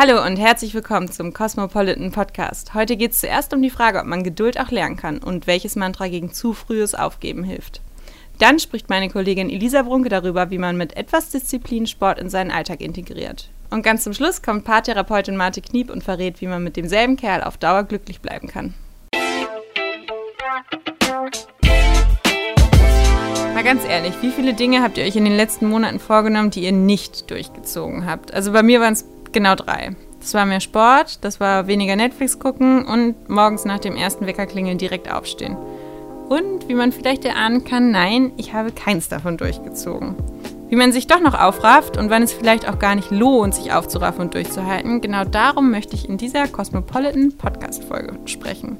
Hallo und herzlich willkommen zum Cosmopolitan Podcast. Heute geht es zuerst um die Frage, ob man Geduld auch lernen kann und welches Mantra gegen zu frühes Aufgeben hilft. Dann spricht meine Kollegin Elisa Brunke darüber, wie man mit etwas Disziplin Sport in seinen Alltag integriert. Und ganz zum Schluss kommt Paartherapeutin Marte Kniep und verrät, wie man mit demselben Kerl auf Dauer glücklich bleiben kann. Mal ganz ehrlich, wie viele Dinge habt ihr euch in den letzten Monaten vorgenommen, die ihr nicht durchgezogen habt? Also bei mir waren es genau drei. Das war mehr Sport, das war weniger Netflix gucken und morgens nach dem ersten Weckerklingeln direkt aufstehen. Und wie man vielleicht erahnen kann, nein, ich habe keins davon durchgezogen. Wie man sich doch noch aufrafft und wann es vielleicht auch gar nicht lohnt, sich aufzuraffen und durchzuhalten, genau darum möchte ich in dieser Cosmopolitan Podcast-Folge sprechen.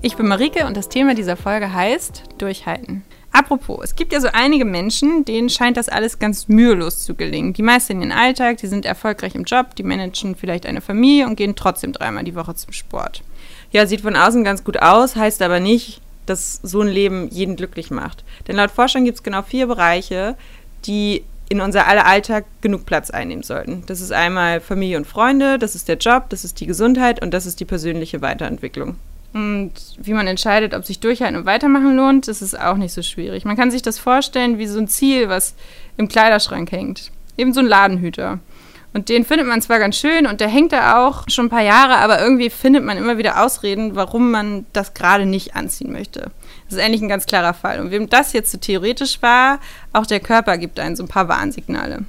Ich bin Marike und das Thema dieser Folge heißt Durchhalten. Apropos, es gibt ja so einige Menschen, denen scheint das alles ganz mühelos zu gelingen. Die meisten in ihren Alltag, die sind erfolgreich im Job, die managen vielleicht eine Familie und gehen trotzdem dreimal die Woche zum Sport. Ja, sieht von außen ganz gut aus, heißt aber nicht, dass so ein Leben jeden glücklich macht. Denn laut Forschern gibt es genau vier Bereiche, die in unser aller Alltag genug Platz einnehmen sollten. Das ist einmal Familie und Freunde, das ist der Job, das ist die Gesundheit und das ist die persönliche Weiterentwicklung. Und wie man entscheidet, ob sich Durchhalten und Weitermachen lohnt, das ist auch nicht so schwierig. Man kann sich das vorstellen wie so ein Ziel, was im Kleiderschrank hängt. Eben so ein Ladenhüter. Und den findet man zwar ganz schön und der hängt da auch schon ein paar Jahre, aber irgendwie findet man immer wieder Ausreden, warum man das gerade nicht anziehen möchte. Das ist eigentlich ein ganz klarer Fall. Und wem das jetzt so theoretisch war, auch der Körper gibt einen so ein paar Warnsignale.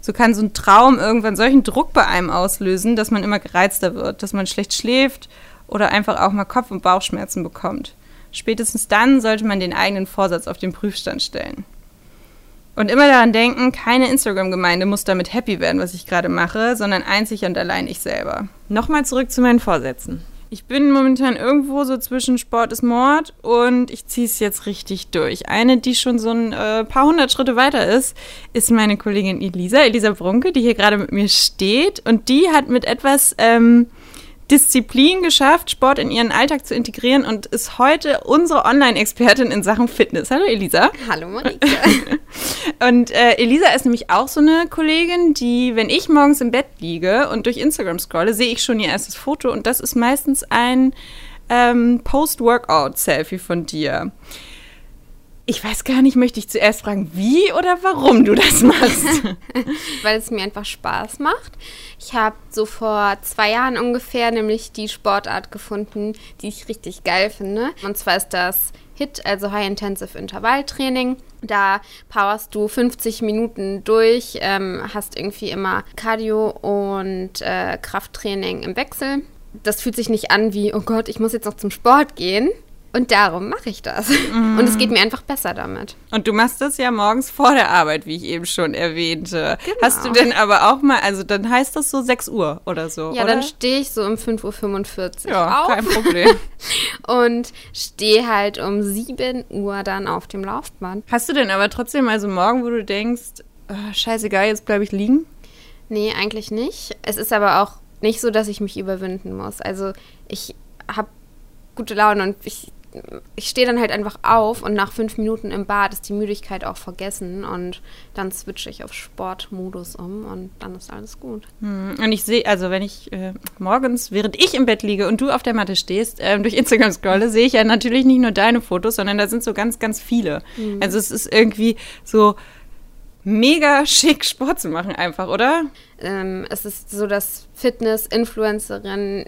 So kann so ein Traum irgendwann solchen Druck bei einem auslösen, dass man immer gereizter wird, dass man schlecht schläft oder einfach auch mal Kopf- und Bauchschmerzen bekommt. Spätestens dann sollte man den eigenen Vorsatz auf den Prüfstand stellen. Und immer daran denken, keine Instagram-Gemeinde muss damit happy werden, was ich gerade mache, sondern einzig und allein ich selber. Nochmal zurück zu meinen Vorsätzen. Ich bin momentan irgendwo so zwischen Sport ist Mord und ich ziehe es jetzt richtig durch. Eine, die schon so ein äh, paar hundert Schritte weiter ist, ist meine Kollegin Elisa, Elisa Brunke, die hier gerade mit mir steht. Und die hat mit etwas ähm, Disziplin geschafft, Sport in ihren Alltag zu integrieren und ist heute unsere Online-Expertin in Sachen Fitness. Hallo Elisa. Hallo Marike. und äh, Elisa ist nämlich auch so eine Kollegin, die, wenn ich morgens im Bett liege und durch Instagram scrolle, sehe ich schon ihr erstes Foto und das ist meistens ein ähm, Post-Workout-Selfie von dir. Ich weiß gar nicht, möchte ich zuerst fragen, wie oder warum du das machst? Weil es mir einfach Spaß macht. Ich habe so vor zwei Jahren ungefähr nämlich die Sportart gefunden, die ich richtig geil finde. Und zwar ist das HIT, also High Intensive Intervalltraining. Da powerst du 50 Minuten durch, ähm, hast irgendwie immer Cardio und äh, Krafttraining im Wechsel. Das fühlt sich nicht an wie, oh Gott, ich muss jetzt noch zum Sport gehen, und darum mache ich das. Mm. Und es geht mir einfach besser damit. Und du machst das ja morgens vor der Arbeit, wie ich eben schon erwähnte. Genau. Hast du denn aber auch mal, also dann heißt das so 6 Uhr oder so? Ja, oder? dann stehe ich so um 5.45 Uhr ja, auf. kein Problem. und stehe halt um 7 Uhr dann auf dem Laufband. Hast du denn aber trotzdem also morgen, wo du denkst, oh, scheißegal, jetzt bleibe ich liegen? Nee, eigentlich nicht. Es ist aber auch nicht so, dass ich mich überwinden muss. Also ich habe gute Laune und ich ich stehe dann halt einfach auf und nach fünf Minuten im Bad ist die Müdigkeit auch vergessen und dann switche ich auf Sportmodus um und dann ist alles gut. Hm, und ich sehe, also wenn ich äh, morgens, während ich im Bett liege und du auf der Matte stehst, äh, durch Instagram scrolle, sehe ich ja natürlich nicht nur deine Fotos, sondern da sind so ganz, ganz viele. Mhm. Also es ist irgendwie so mega schick Sport zu machen einfach, oder? Ähm, es ist so, dass Fitness-Influencerinnen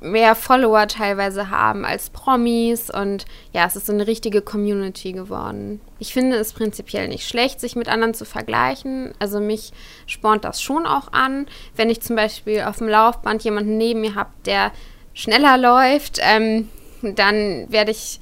mehr Follower teilweise haben als Promis und ja, es ist so eine richtige Community geworden. Ich finde es prinzipiell nicht schlecht, sich mit anderen zu vergleichen. Also mich spornt das schon auch an, wenn ich zum Beispiel auf dem Laufband jemanden neben mir habe, der schneller läuft, ähm, dann werde ich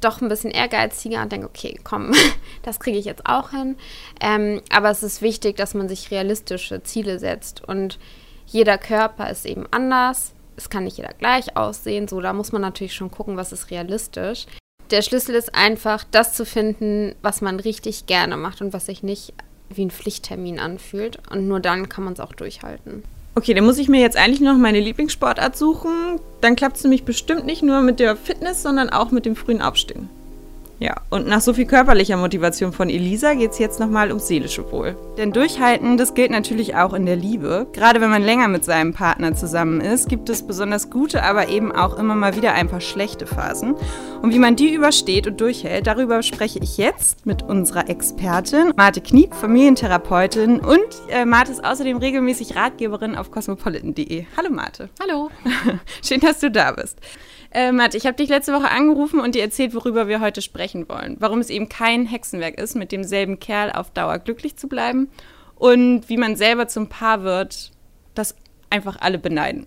doch ein bisschen ehrgeiziger und denke, okay, komm, das kriege ich jetzt auch hin. Ähm, aber es ist wichtig, dass man sich realistische Ziele setzt und jeder Körper ist eben anders es kann nicht jeder gleich aussehen. So, da muss man natürlich schon gucken, was ist realistisch. Der Schlüssel ist einfach, das zu finden, was man richtig gerne macht und was sich nicht wie ein Pflichttermin anfühlt. Und nur dann kann man es auch durchhalten. Okay, dann muss ich mir jetzt eigentlich noch meine Lieblingssportart suchen. Dann klappt es nämlich bestimmt nicht nur mit der Fitness, sondern auch mit dem frühen Aufstehen. Ja, und nach so viel körperlicher Motivation von Elisa geht es jetzt nochmal ums seelische Wohl. Denn Durchhalten, das gilt natürlich auch in der Liebe. Gerade wenn man länger mit seinem Partner zusammen ist, gibt es besonders gute, aber eben auch immer mal wieder ein paar schlechte Phasen. Und wie man die übersteht und durchhält, darüber spreche ich jetzt mit unserer Expertin Marte Kniep, Familientherapeutin und äh, Marte ist außerdem regelmäßig Ratgeberin auf cosmopolitan.de. Hallo Marte. Hallo. Schön, dass du da bist. Äh, Matt, ich habe dich letzte Woche angerufen und dir erzählt, worüber wir heute sprechen wollen. Warum es eben kein Hexenwerk ist, mit demselben Kerl auf Dauer glücklich zu bleiben und wie man selber zum Paar wird, das einfach alle beneiden.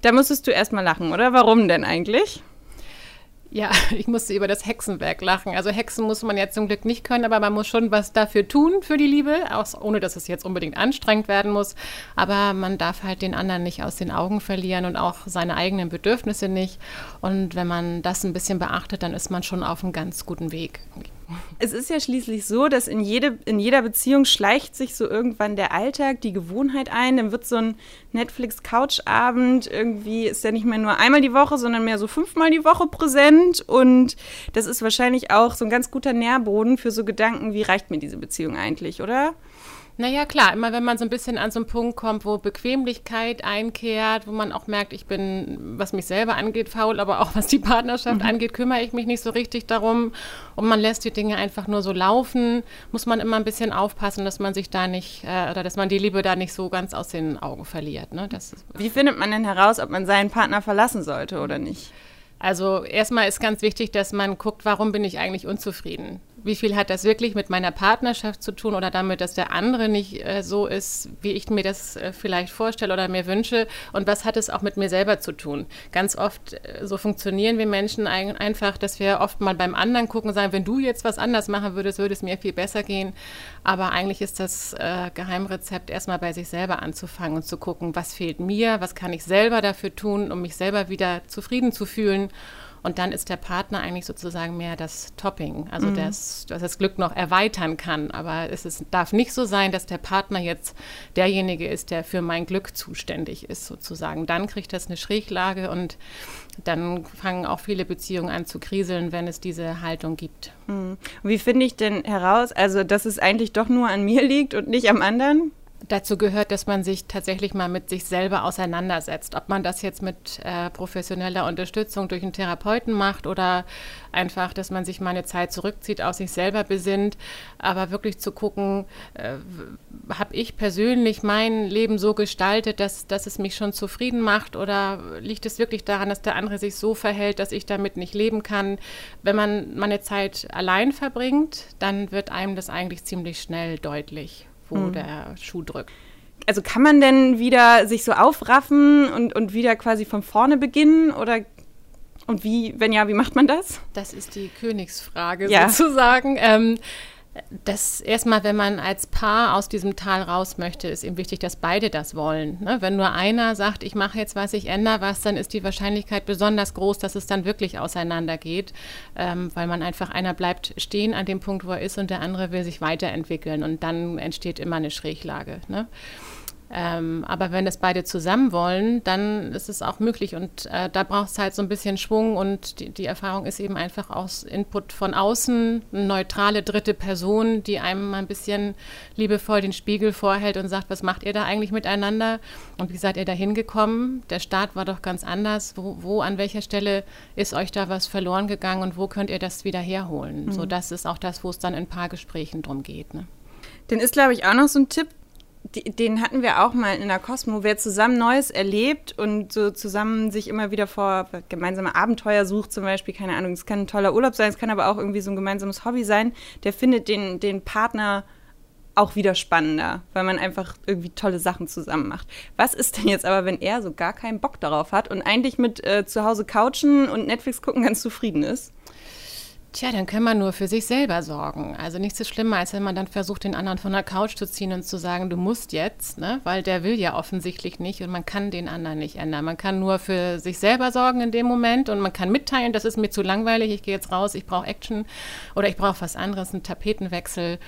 Da musstest du erstmal lachen, oder? Warum denn eigentlich? Ja, ich musste über das Hexenwerk lachen. Also Hexen muss man ja zum Glück nicht können, aber man muss schon was dafür tun für die Liebe, auch ohne dass es jetzt unbedingt anstrengend werden muss. Aber man darf halt den anderen nicht aus den Augen verlieren und auch seine eigenen Bedürfnisse nicht. Und wenn man das ein bisschen beachtet, dann ist man schon auf einem ganz guten Weg. Es ist ja schließlich so, dass in, jede, in jeder Beziehung schleicht sich so irgendwann der Alltag, die Gewohnheit ein. Dann wird so ein Netflix-Couch-Abend irgendwie, ist ja nicht mehr nur einmal die Woche, sondern mehr so fünfmal die Woche präsent. Und das ist wahrscheinlich auch so ein ganz guter Nährboden für so Gedanken, wie reicht mir diese Beziehung eigentlich, oder? Naja, klar, immer wenn man so ein bisschen an so einen Punkt kommt, wo Bequemlichkeit einkehrt, wo man auch merkt, ich bin, was mich selber angeht, faul, aber auch was die Partnerschaft mhm. angeht, kümmere ich mich nicht so richtig darum und man lässt die Dinge einfach nur so laufen, muss man immer ein bisschen aufpassen, dass man sich da nicht, äh, oder dass man die Liebe da nicht so ganz aus den Augen verliert. Ne? Das Wie findet man denn heraus, ob man seinen Partner verlassen sollte oder nicht? Also erstmal ist ganz wichtig, dass man guckt, warum bin ich eigentlich unzufrieden? Wie viel hat das wirklich mit meiner Partnerschaft zu tun oder damit, dass der andere nicht äh, so ist, wie ich mir das äh, vielleicht vorstelle oder mir wünsche? Und was hat es auch mit mir selber zu tun? Ganz oft, äh, so funktionieren wir Menschen ein, einfach, dass wir oft mal beim anderen gucken sagen, wenn du jetzt was anders machen würdest, würde es mir viel besser gehen. Aber eigentlich ist das äh, Geheimrezept, erstmal bei sich selber anzufangen und zu gucken, was fehlt mir, was kann ich selber dafür tun, um mich selber wieder zufrieden zu fühlen. Und dann ist der Partner eigentlich sozusagen mehr das Topping, also mhm. das, das das Glück noch erweitern kann. Aber es ist, darf nicht so sein, dass der Partner jetzt derjenige ist, der für mein Glück zuständig ist, sozusagen. Dann kriegt das eine Schräglage und dann fangen auch viele Beziehungen an zu kriseln, wenn es diese Haltung gibt. Mhm. Wie finde ich denn heraus, also dass es eigentlich doch nur an mir liegt und nicht am anderen? Dazu gehört, dass man sich tatsächlich mal mit sich selber auseinandersetzt. Ob man das jetzt mit äh, professioneller Unterstützung durch einen Therapeuten macht oder einfach, dass man sich mal eine Zeit zurückzieht, auf sich selber besinnt. Aber wirklich zu gucken, äh, habe ich persönlich mein Leben so gestaltet, dass, dass es mich schon zufrieden macht oder liegt es wirklich daran, dass der andere sich so verhält, dass ich damit nicht leben kann? Wenn man meine Zeit allein verbringt, dann wird einem das eigentlich ziemlich schnell deutlich wo mhm. der Schuh drückt. Also kann man denn wieder sich so aufraffen und, und wieder quasi von vorne beginnen oder und wie, wenn ja, wie macht man das? Das ist die Königsfrage ja. sozusagen. Ähm, das erstmal, wenn man als Paar aus diesem Tal raus möchte, ist eben wichtig, dass beide das wollen. Ne? Wenn nur einer sagt, ich mache jetzt was, ich ändere was, dann ist die Wahrscheinlichkeit besonders groß, dass es dann wirklich auseinandergeht, ähm, weil man einfach einer bleibt stehen an dem Punkt, wo er ist und der andere will sich weiterentwickeln und dann entsteht immer eine Schräglage. Ne? Ähm, aber wenn es beide zusammen wollen, dann ist es auch möglich. Und äh, da braucht es halt so ein bisschen Schwung. Und die, die, Erfahrung ist eben einfach aus Input von außen, eine neutrale dritte Person, die einem mal ein bisschen liebevoll den Spiegel vorhält und sagt, was macht ihr da eigentlich miteinander? Und wie seid ihr da hingekommen? Der Start war doch ganz anders. Wo, wo, an welcher Stelle ist euch da was verloren gegangen und wo könnt ihr das wieder herholen? Mhm. So, das ist auch das, wo es dann in Paargesprächen drum geht. Ne? Den ist, glaube ich, auch noch so ein Tipp, den hatten wir auch mal in der Cosmo. Wer zusammen Neues erlebt und so zusammen sich immer wieder vor gemeinsame Abenteuer sucht, zum Beispiel, keine Ahnung, es kann ein toller Urlaub sein, es kann aber auch irgendwie so ein gemeinsames Hobby sein, der findet den, den Partner auch wieder spannender, weil man einfach irgendwie tolle Sachen zusammen macht. Was ist denn jetzt aber, wenn er so gar keinen Bock darauf hat und eigentlich mit äh, zu Hause couchen und Netflix gucken ganz zufrieden ist? Tja, dann kann man nur für sich selber sorgen. Also nichts ist schlimmer, als wenn man dann versucht, den anderen von der Couch zu ziehen und zu sagen, du musst jetzt, ne? weil der will ja offensichtlich nicht und man kann den anderen nicht ändern. Man kann nur für sich selber sorgen in dem Moment und man kann mitteilen, das ist mir zu langweilig, ich gehe jetzt raus, ich brauche Action oder ich brauche was anderes, einen Tapetenwechsel.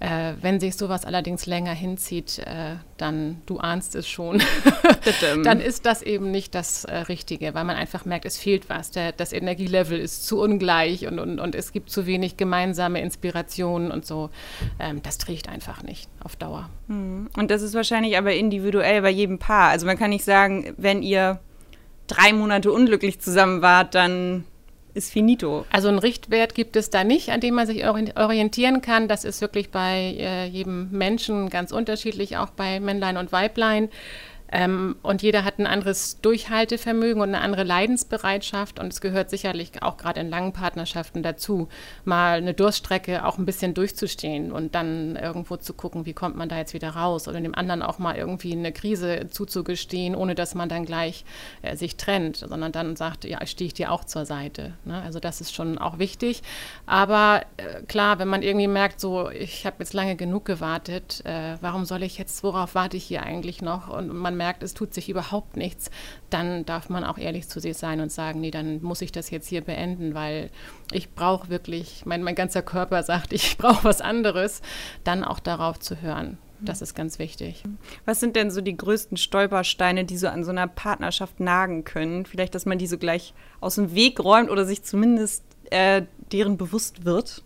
Äh, wenn sich sowas allerdings länger hinzieht, äh, dann, du ahnst es schon, dann ist das eben nicht das äh, Richtige, weil man einfach merkt, es fehlt was. Der, das Energielevel ist zu ungleich und, und, und es gibt zu wenig gemeinsame Inspirationen und so. Ähm, das trägt einfach nicht auf Dauer. Hm. Und das ist wahrscheinlich aber individuell bei jedem Paar. Also man kann nicht sagen, wenn ihr drei Monate unglücklich zusammen wart, dann ist finito. Also einen Richtwert gibt es da nicht, an dem man sich orientieren kann. Das ist wirklich bei äh, jedem Menschen ganz unterschiedlich, auch bei Männlein und Weiblein. Ähm, und jeder hat ein anderes Durchhaltevermögen und eine andere Leidensbereitschaft. Und es gehört sicherlich auch gerade in langen Partnerschaften dazu, mal eine Durststrecke auch ein bisschen durchzustehen und dann irgendwo zu gucken, wie kommt man da jetzt wieder raus oder dem anderen auch mal irgendwie eine Krise zuzugestehen, ohne dass man dann gleich äh, sich trennt, sondern dann sagt, ja, stehe ich dir auch zur Seite. Ne? Also das ist schon auch wichtig. Aber äh, klar, wenn man irgendwie merkt, so, ich habe jetzt lange genug gewartet, äh, warum soll ich jetzt, worauf warte ich hier eigentlich noch? Und man merkt, es tut sich überhaupt nichts, dann darf man auch ehrlich zu sich sein und sagen, nee, dann muss ich das jetzt hier beenden, weil ich brauche wirklich, mein, mein ganzer Körper sagt, ich brauche was anderes, dann auch darauf zu hören. Das ist ganz wichtig. Was sind denn so die größten Stolpersteine, die so an so einer Partnerschaft nagen können? Vielleicht, dass man die so gleich aus dem Weg räumt oder sich zumindest äh, deren bewusst wird?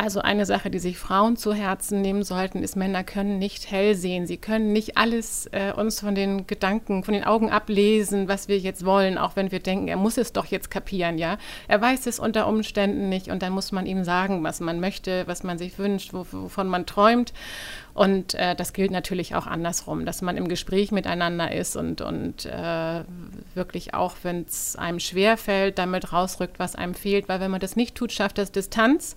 Also eine Sache, die sich Frauen zu Herzen nehmen sollten, ist, Männer können nicht hell sehen. Sie können nicht alles äh, uns von den Gedanken, von den Augen ablesen, was wir jetzt wollen, auch wenn wir denken, er muss es doch jetzt kapieren, ja. Er weiß es unter Umständen nicht und dann muss man ihm sagen, was man möchte, was man sich wünscht, wovon man träumt. Und äh, das gilt natürlich auch andersrum, dass man im Gespräch miteinander ist und, und äh, wirklich auch, wenn es einem schwerfällt, damit rausrückt, was einem fehlt. Weil wenn man das nicht tut, schafft das Distanz.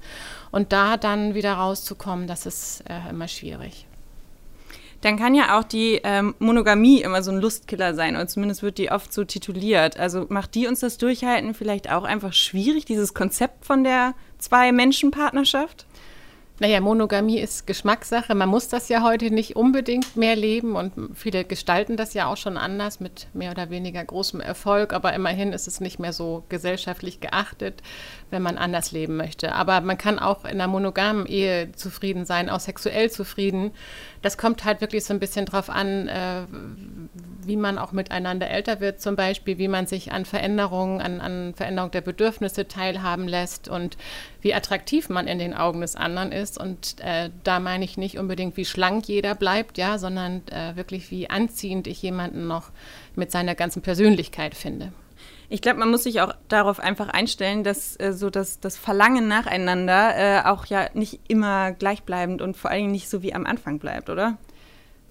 Und da dann wieder rauszukommen, das ist äh, immer schwierig. Dann kann ja auch die ähm, Monogamie immer so ein Lustkiller sein, oder zumindest wird die oft so tituliert. Also macht die uns das Durchhalten vielleicht auch einfach schwierig, dieses Konzept von der Zwei-Menschen-Partnerschaft? Naja, Monogamie ist Geschmackssache. Man muss das ja heute nicht unbedingt mehr leben und viele gestalten das ja auch schon anders mit mehr oder weniger großem Erfolg. Aber immerhin ist es nicht mehr so gesellschaftlich geachtet, wenn man anders leben möchte. Aber man kann auch in einer monogamen Ehe zufrieden sein, auch sexuell zufrieden. Das kommt halt wirklich so ein bisschen drauf an, äh, wie man auch miteinander älter wird, zum Beispiel, wie man sich an Veränderungen, an, an Veränderung der Bedürfnisse teilhaben lässt und wie attraktiv man in den Augen des anderen ist. Und äh, da meine ich nicht unbedingt, wie schlank jeder bleibt, ja, sondern äh, wirklich, wie anziehend ich jemanden noch mit seiner ganzen Persönlichkeit finde. Ich glaube, man muss sich auch darauf einfach einstellen, dass äh, so das, das Verlangen nacheinander äh, auch ja nicht immer gleichbleibend und vor allen Dingen nicht so wie am Anfang bleibt, oder?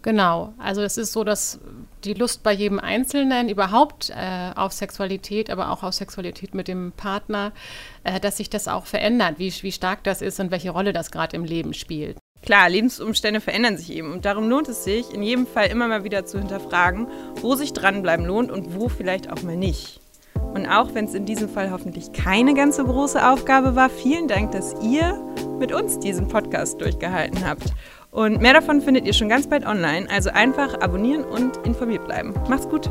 Genau, also es ist so, dass die Lust bei jedem Einzelnen überhaupt äh, auf Sexualität, aber auch auf Sexualität mit dem Partner, äh, dass sich das auch verändert, wie, wie stark das ist und welche Rolle das gerade im Leben spielt. Klar, Lebensumstände verändern sich eben und darum lohnt es sich, in jedem Fall immer mal wieder zu hinterfragen, wo sich dranbleiben lohnt und wo vielleicht auch mal nicht. Und auch wenn es in diesem Fall hoffentlich keine ganz so große Aufgabe war, vielen Dank, dass ihr mit uns diesen Podcast durchgehalten habt. Und mehr davon findet ihr schon ganz bald online. Also einfach abonnieren und informiert bleiben. Macht's gut!